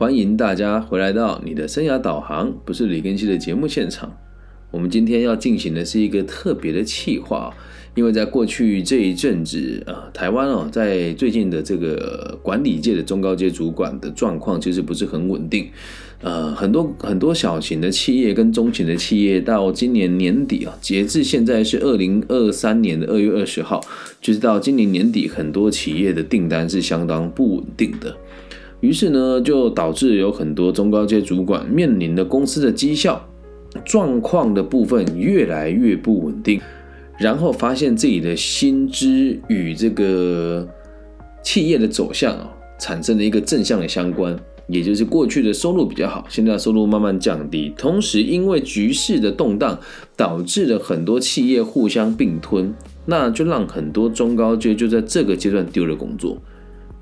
欢迎大家回来到你的生涯导航，不是李根熙的节目现场。我们今天要进行的是一个特别的企划，因为在过去这一阵子啊，台湾哦，在最近的这个管理界的中高阶主管的状况其实不是很稳定。呃，很多很多小型的企业跟中型的企业，到今年年底啊，截至现在是二零二三年的二月二十号，就是到今年年底，很多企业的订单是相当不稳定的。于是呢，就导致有很多中高阶主管面临的公司的绩效状况的部分越来越不稳定，然后发现自己的薪资与这个企业的走向啊，产生了一个正向的相关，也就是过去的收入比较好，现在收入慢慢降低，同时因为局势的动荡，导致了很多企业互相并吞，那就让很多中高阶就在这个阶段丢了工作。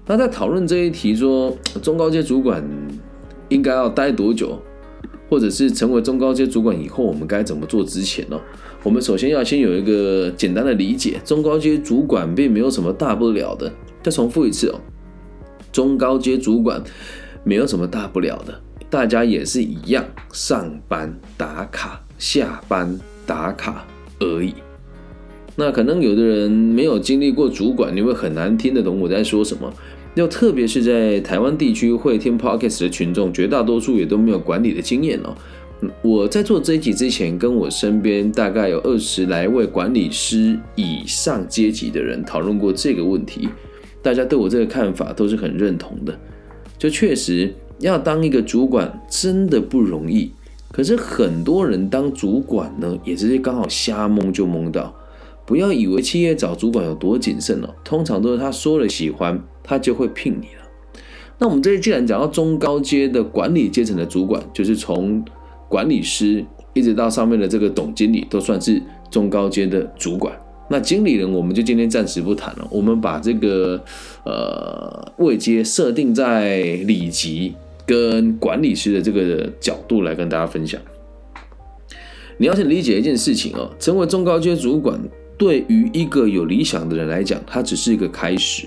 那在讨论这一题，说中高阶主管应该要待多久，或者是成为中高阶主管以后，我们该怎么做之前呢？我们首先要先有一个简单的理解，中高阶主管并没有什么大不了的。再重复一次哦，中高阶主管没有什么大不了的，大家也是一样，上班打卡，下班打卡而已。那可能有的人没有经历过主管，你会很难听得懂我在说什么。又特别是在台湾地区会听 podcast 的群众，绝大多数也都没有管理的经验哦。我在做这一集之前，跟我身边大概有二十来位管理师以上阶级的人讨论过这个问题，大家对我这个看法都是很认同的。就确实要当一个主管真的不容易，可是很多人当主管呢，也是刚好瞎蒙就蒙到。不要以为企业找主管有多谨慎哦，通常都是他说了喜欢，他就会聘你了。那我们这里既然讲到中高阶的管理阶层的主管，就是从管理师一直到上面的这个总经理，都算是中高阶的主管。那经理人我们就今天暂时不谈了，我们把这个呃位阶设定在里级跟管理师的这个角度来跟大家分享。你要先理解一件事情哦，成为中高阶主管。对于一个有理想的人来讲，它只是一个开始；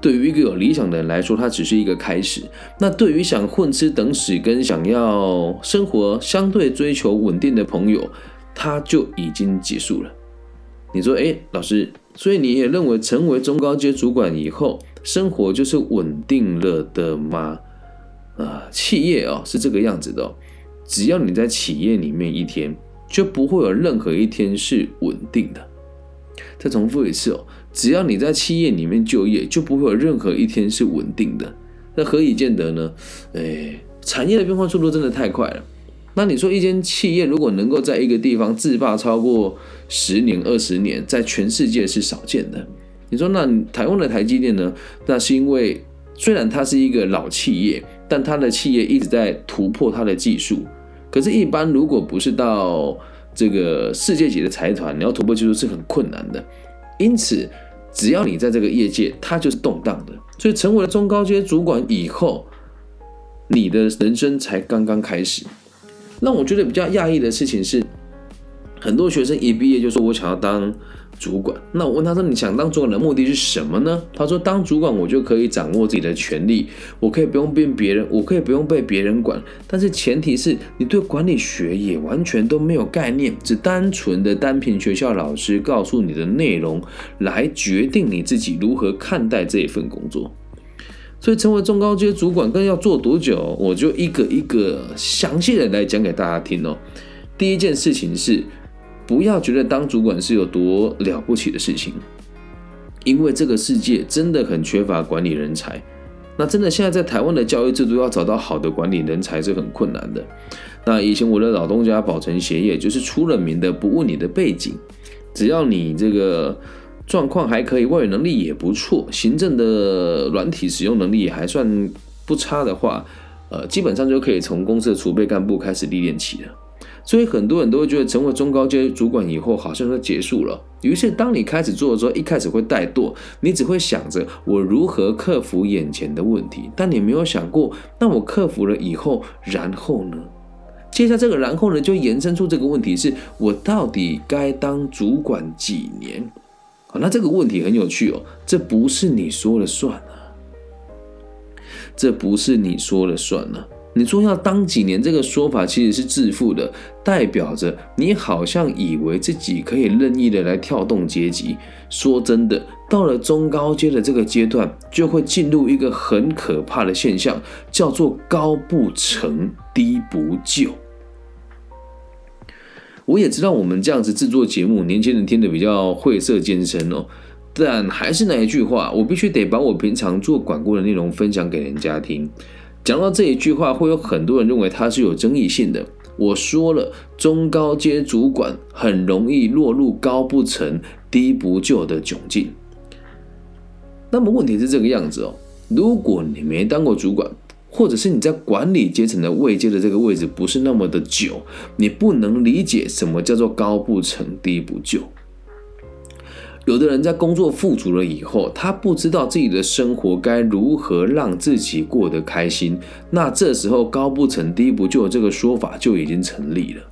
对于一个有理想的人来说，它只是一个开始。那对于想混吃等死跟想要生活相对追求稳定的朋友，它就已经结束了。你说，哎，老师，所以你也认为成为中高阶主管以后，生活就是稳定了的吗？啊，企业哦是这个样子的，只要你在企业里面一天。就不会有任何一天是稳定的。再重复一次哦，只要你在企业里面就业，就不会有任何一天是稳定的。那何以见得呢？哎，产业的变化速度真的太快了。那你说一间企业如果能够在一个地方自霸超过十年、二十年，在全世界是少见的。你说那台湾的台积电呢？那是因为虽然它是一个老企业，但它的企业一直在突破它的技术。可是，一般如果不是到这个世界级的财团，你要突破技术是很困难的。因此，只要你在这个业界，它就是动荡的。所以，成为了中高阶主管以后，你的人生才刚刚开始。让我觉得比较讶异的事情是，很多学生一毕业就说：“我想要当。”主管，那我问他说：“你想当主管的目的是什么呢？”他说：“当主管，我就可以掌握自己的权利，我可以不用变别人，我可以不用被别人管。但是前提是你对管理学也完全都没有概念，只单纯的单凭学校老师告诉你的内容来决定你自己如何看待这一份工作。所以，成为中高阶主管更要做多久？我就一个一个详细的来讲给大家听哦。第一件事情是。不要觉得当主管是有多了不起的事情，因为这个世界真的很缺乏管理人才。那真的现在在台湾的教育制度要找到好的管理人才是很困难的。那以前我的老东家保存协业就是出了名的不问你的背景，只要你这个状况还可以，外语能力也不错，行政的软体使用能力也还算不差的话，呃，基本上就可以从公司的储备干部开始历练起了。所以很多人都会觉得成为中高阶主管以后好像就结束了。于是当你开始做的时候，一开始会怠惰，你只会想着我如何克服眼前的问题，但你没有想过，那我克服了以后，然后呢？接下来这个然后呢，就延伸出这个问题：是我到底该当主管几年？好，那这个问题很有趣哦，这不是你说了算啊。这不是你说了算啊。你说要当几年这个说法其实是自负的，代表着你好像以为自己可以任意的来跳动阶级。说真的，到了中高阶的这个阶段，就会进入一个很可怕的现象，叫做高不成低不就。我也知道我们这样子制作节目，年轻人听得比较晦涩艰深哦。但还是那一句话，我必须得把我平常做管顾的内容分享给人家听。讲到这一句话，会有很多人认为它是有争议性的。我说了，中高阶主管很容易落入高不成低不就的窘境。那么问题是这个样子哦，如果你没当过主管，或者是你在管理阶层的位阶的这个位置不是那么的久，你不能理解什么叫做高不成低不就。有的人在工作富足了以后，他不知道自己的生活该如何让自己过得开心，那这时候高不成低不就这个说法就已经成立了。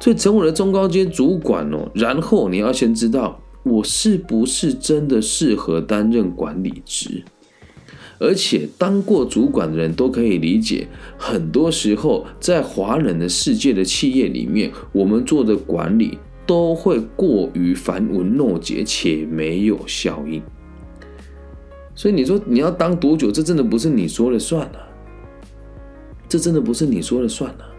所以成为了中高阶主管哦，然后你要先知道我是不是真的适合担任管理职，而且当过主管的人都可以理解，很多时候在华人的世界的企业里面，我们做的管理。都会过于繁文缛节且没有效应，所以你说你要当多久？这真的不是你说了算啊，这真的不是你说了算啊。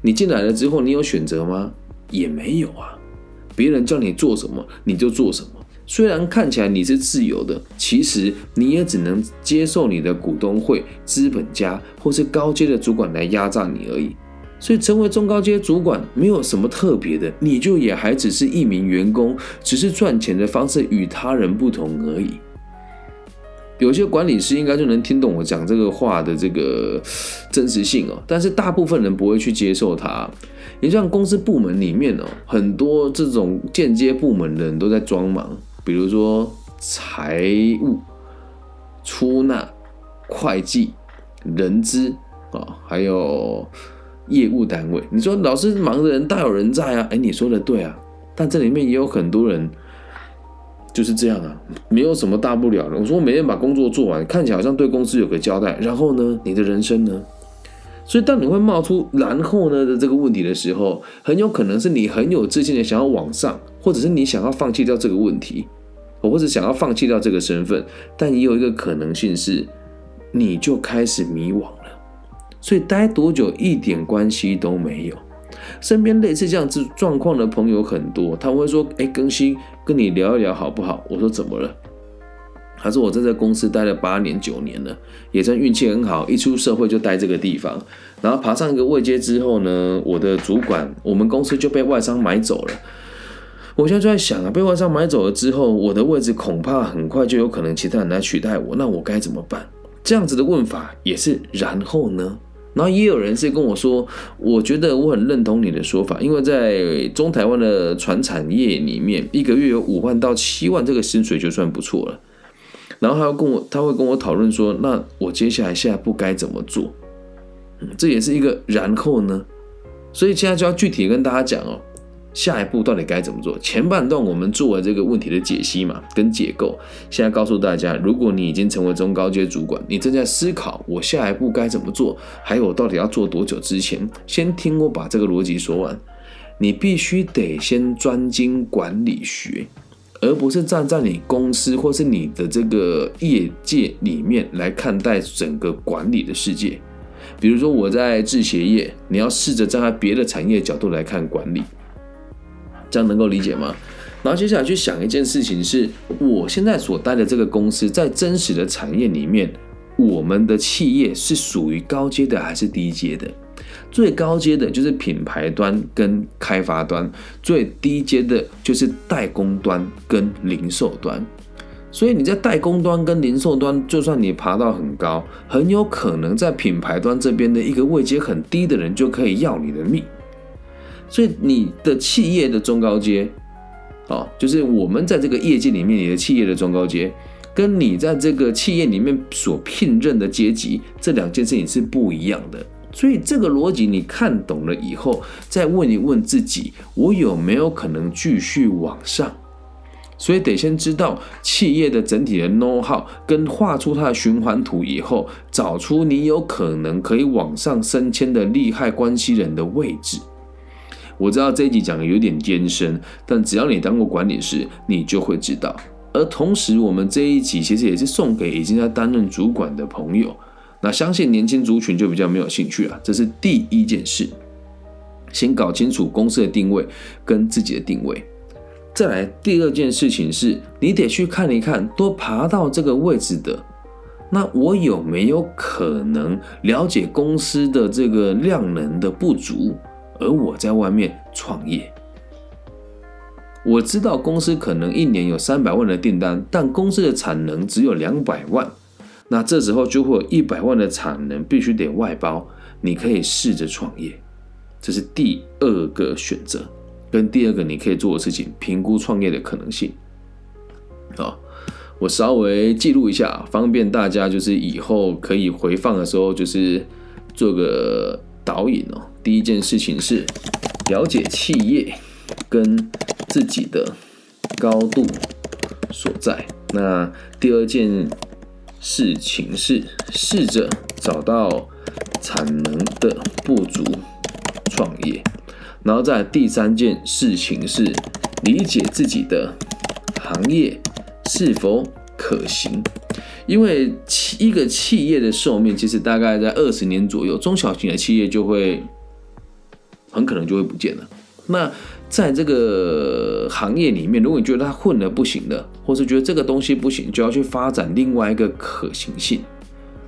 你进来了之后，你有选择吗？也没有啊，别人叫你做什么你就做什么。虽然看起来你是自由的，其实你也只能接受你的股东会、资本家或是高阶的主管来压榨你而已。所以成为中高阶主管没有什么特别的，你就也还只是一名员工，只是赚钱的方式与他人不同而已。有些管理师应该就能听懂我讲这个话的这个真实性哦，但是大部分人不会去接受它。你像公司部门里面哦，很多这种间接部门的人都在装忙，比如说财务、出纳、会计、人资啊，还有。业务单位，你说老师忙的人大有人在啊？哎，你说的对啊，但这里面也有很多人就是这样啊，没有什么大不了的。我说我每天把工作做完，看起来好像对公司有个交代，然后呢，你的人生呢？所以当你会冒出然后呢的这个问题的时候，很有可能是你很有自信的想要往上，或者是你想要放弃掉这个问题，或者想要放弃掉这个身份，但也有一个可能性是，你就开始迷惘。所以待多久一点关系都没有。身边类似这样子状况的朋友很多，他会说：“哎，更新跟你聊一聊好不好？”我说：“怎么了？”他说：“我在这公司待了八年九年了，也算运气很好，一出社会就待这个地方。然后爬上一个位阶之后呢，我的主管，我们公司就被外商买走了。我现在就在想啊，被外商买走了之后，我的位置恐怕很快就有可能其他人来取代我，那我该怎么办？这样子的问法也是，然后呢？”然后也有人是跟我说，我觉得我很认同你的说法，因为在中台湾的船产业里面，一个月有五万到七万这个薪水就算不错了。然后他要跟我，他会跟我讨论说，那我接下来下一步该怎么做？嗯，这也是一个然后呢，所以现在就要具体跟大家讲哦。下一步到底该怎么做？前半段我们做了这个问题的解析嘛，跟解构。现在告诉大家，如果你已经成为中高阶主管，你正在思考我下一步该怎么做，还有我到底要做多久之前，先听我把这个逻辑说完。你必须得先专精管理学，而不是站在你公司或是你的这个业界里面来看待整个管理的世界。比如说我在制鞋业，你要试着站在别的产业角度来看管理。这样能够理解吗？然后接下来去想一件事情，是我现在所待的这个公司在真实的产业里面，我们的企业是属于高阶的还是低阶的？最高阶的就是品牌端跟开发端，最低阶的就是代工端跟零售端。所以你在代工端跟零售端，就算你爬到很高，很有可能在品牌端这边的一个位阶很低的人就可以要你的命。所以你的企业的中高阶，啊，就是我们在这个业界里面，你的企业的中高阶，跟你在这个企业里面所聘任的阶级，这两件事情是不一样的。所以这个逻辑你看懂了以后，再问一问自己，我有没有可能继续往上？所以得先知道企业的整体的 know how，跟画出它的循环图以后，找出你有可能可以往上升迁的利害关系人的位置。我知道这一集讲的有点艰深，但只要你当过管理师，你就会知道。而同时，我们这一集其实也是送给已经在担任主管的朋友。那相信年轻族群就比较没有兴趣了。这是第一件事，先搞清楚公司的定位跟自己的定位。再来，第二件事情是，你得去看一看，都爬到这个位置的，那我有没有可能了解公司的这个量能的不足，而我在外面创业，我知道公司可能一年有三百万的订单，但公司的产能只有两百万，那这时候就会有一百万的产能必须得外包，你可以试着创业，这是第二个选择。跟第二个你可以做的事情，评估创业的可能性。好，我稍微记录一下，方便大家就是以后可以回放的时候，就是做个导引哦。第一件事情是了解企业跟自己的高度所在。那第二件事情是试着找到产能的不足，创业。然后在第三件事情是理解自己的行业是否可行，因为企一个企业的寿命其实大概在二十年左右，中小型的企业就会很可能就会不见了。那在这个行业里面，如果你觉得它混的不行的，或是觉得这个东西不行，就要去发展另外一个可行性。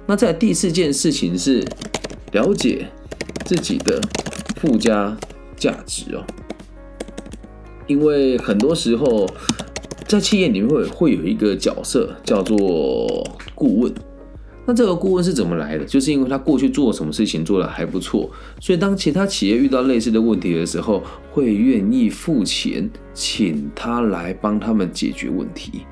那在第四件事情是了解自己的附加。价值哦，因为很多时候在企业里面会会有一个角色叫做顾问，那这个顾问是怎么来的？就是因为他过去做什么事情做的还不错，所以当其他企业遇到类似的问题的时候，会愿意付钱请他来帮他们解决问题。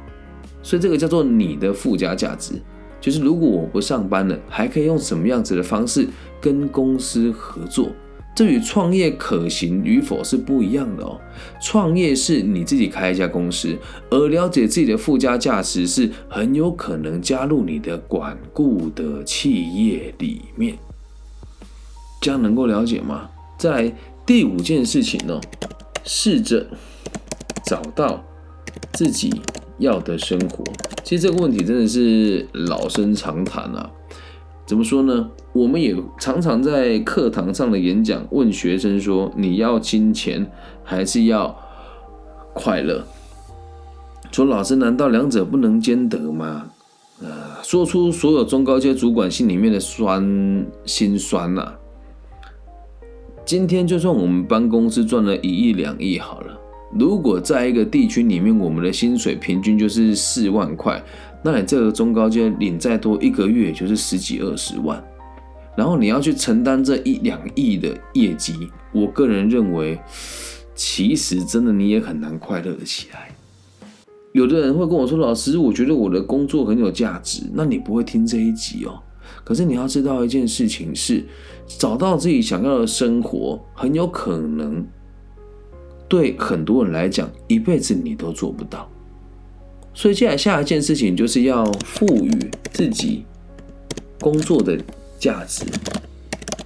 所以这个叫做你的附加价值，就是如果我不上班了，还可以用什么样子的方式跟公司合作。这与创业可行与否是不一样的哦。创业是你自己开一家公司，而了解自己的附加价值是很有可能加入你的管顾的企业里面。这样能够了解吗？在第五件事情呢，试着找到自己要的生活。其实这个问题真的是老生常谈啊。怎么说呢？我们也常常在课堂上的演讲问学生说：“你要金钱还是要快乐？”说老师，难道两者不能兼得吗？呃，说出所有中高阶主管心里面的酸心酸呐。今天就算我们帮公司赚了一亿两亿好了，如果在一个地区里面，我们的薪水平均就是四万块。那你这个中高阶领再多，一个月就是十几二十万，然后你要去承担这一两亿的业绩，我个人认为，其实真的你也很难快乐的起来。有的人会跟我说：“老师，我觉得我的工作很有价值。”那你不会听这一集哦。可是你要知道一件事情是，找到自己想要的生活，很有可能对很多人来讲，一辈子你都做不到。所以接下来下一件事情就是要赋予自己工作的价值。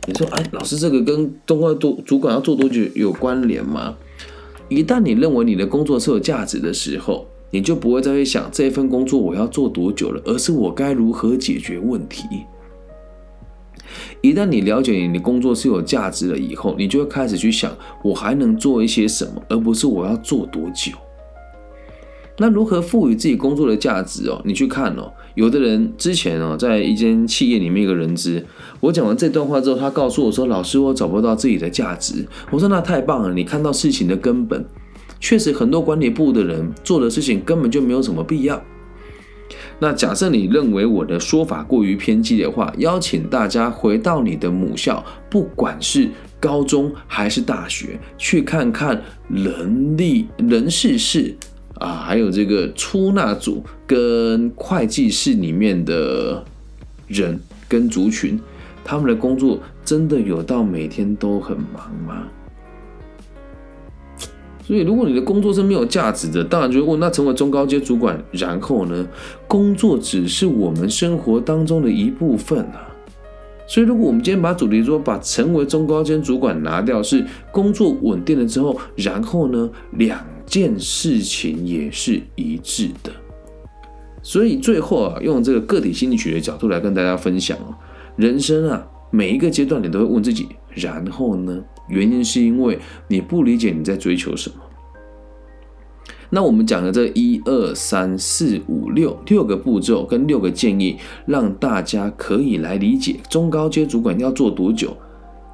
你说，哎，老师，这个跟中高多主管要做多久有关联吗？一旦你认为你的工作是有价值的时候，你就不会再去想这份工作我要做多久了，而是我该如何解决问题。一旦你了解你的工作是有价值了以后，你就会开始去想我还能做一些什么，而不是我要做多久。那如何赋予自己工作的价值哦？你去看哦，有的人之前哦，在一间企业里面一个人资，我讲完这段话之后，他告诉我说：“老师，我找不到自己的价值。”我说：“那太棒了，你看到事情的根本。确实，很多管理部的人做的事情根本就没有什么必要。那假设你认为我的说法过于偏激的话，邀请大家回到你的母校，不管是高中还是大学，去看看人力人事室。啊，还有这个出纳组跟会计室里面的人跟族群，他们的工作真的有到每天都很忙吗？所以如果你的工作是没有价值的，当然就会问：那成为中高阶主管，然后呢？工作只是我们生活当中的一部分啊。所以如果我们今天把主题说把成为中高阶主管拿掉，是工作稳定了之后，然后呢，两件事情也是一致的。所以最后啊，用这个个体心理学的角度来跟大家分享啊，人生啊，每一个阶段你都会问自己，然后呢？原因是因为你不理解你在追求什么。那我们讲的这一二三四五六六个步骤跟六个建议，让大家可以来理解中高阶主管要做多久，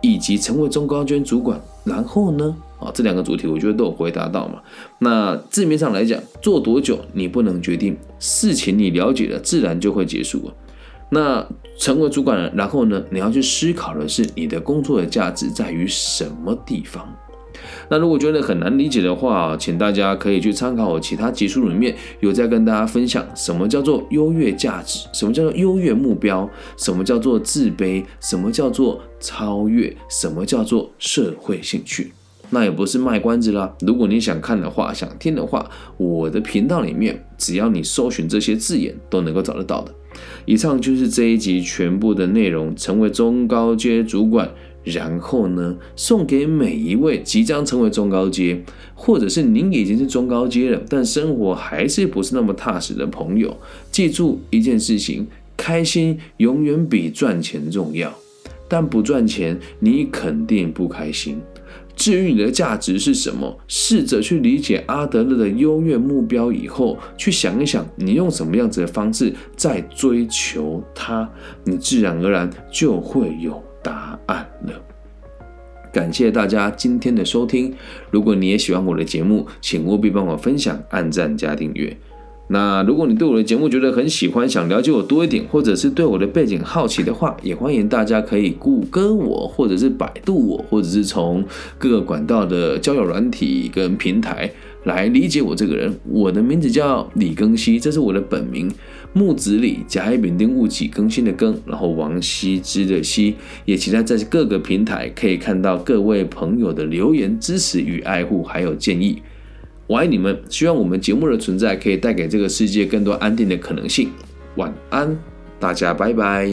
以及成为中高阶主管，然后呢？啊，这两个主题我觉得都有回答到嘛。那字面上来讲，做多久你不能决定，事情你了解了，自然就会结束了。那成为主管了，然后呢，你要去思考的是你的工作的价值在于什么地方。那如果觉得很难理解的话，请大家可以去参考我其他集数里面有在跟大家分享什么叫做优越价值，什么叫做优越目标，什么叫做自卑，什么叫做超越，什么叫做社会兴趣。那也不是卖关子啦。如果你想看的话，想听的话，我的频道里面只要你搜寻这些字眼，都能够找得到的。以上就是这一集全部的内容。成为中高阶主管，然后呢，送给每一位即将成为中高阶，或者是您已经是中高阶了，但生活还是不是那么踏实的朋友，记住一件事情：开心永远比赚钱重要。但不赚钱，你肯定不开心。至于你的价值是什么，试着去理解阿德勒的优越目标以后，去想一想，你用什么样子的方式在追求它，你自然而然就会有答案了。感谢大家今天的收听，如果你也喜欢我的节目，请务必帮我分享、按赞加订阅。那如果你对我的节目觉得很喜欢，想了解我多一点，或者是对我的背景好奇的话，也欢迎大家可以谷歌我，或者是百度我，或者是从各个管道的交友软体跟平台来理解我这个人。我的名字叫李庚希，这是我的本名，木子李，甲乙丙丁戊己更新的更，然后王羲之的羲。也期待在各个平台可以看到各位朋友的留言、支持与爱护，还有建议。我爱你们，希望我们节目的存在可以带给这个世界更多安定的可能性。晚安，大家拜拜。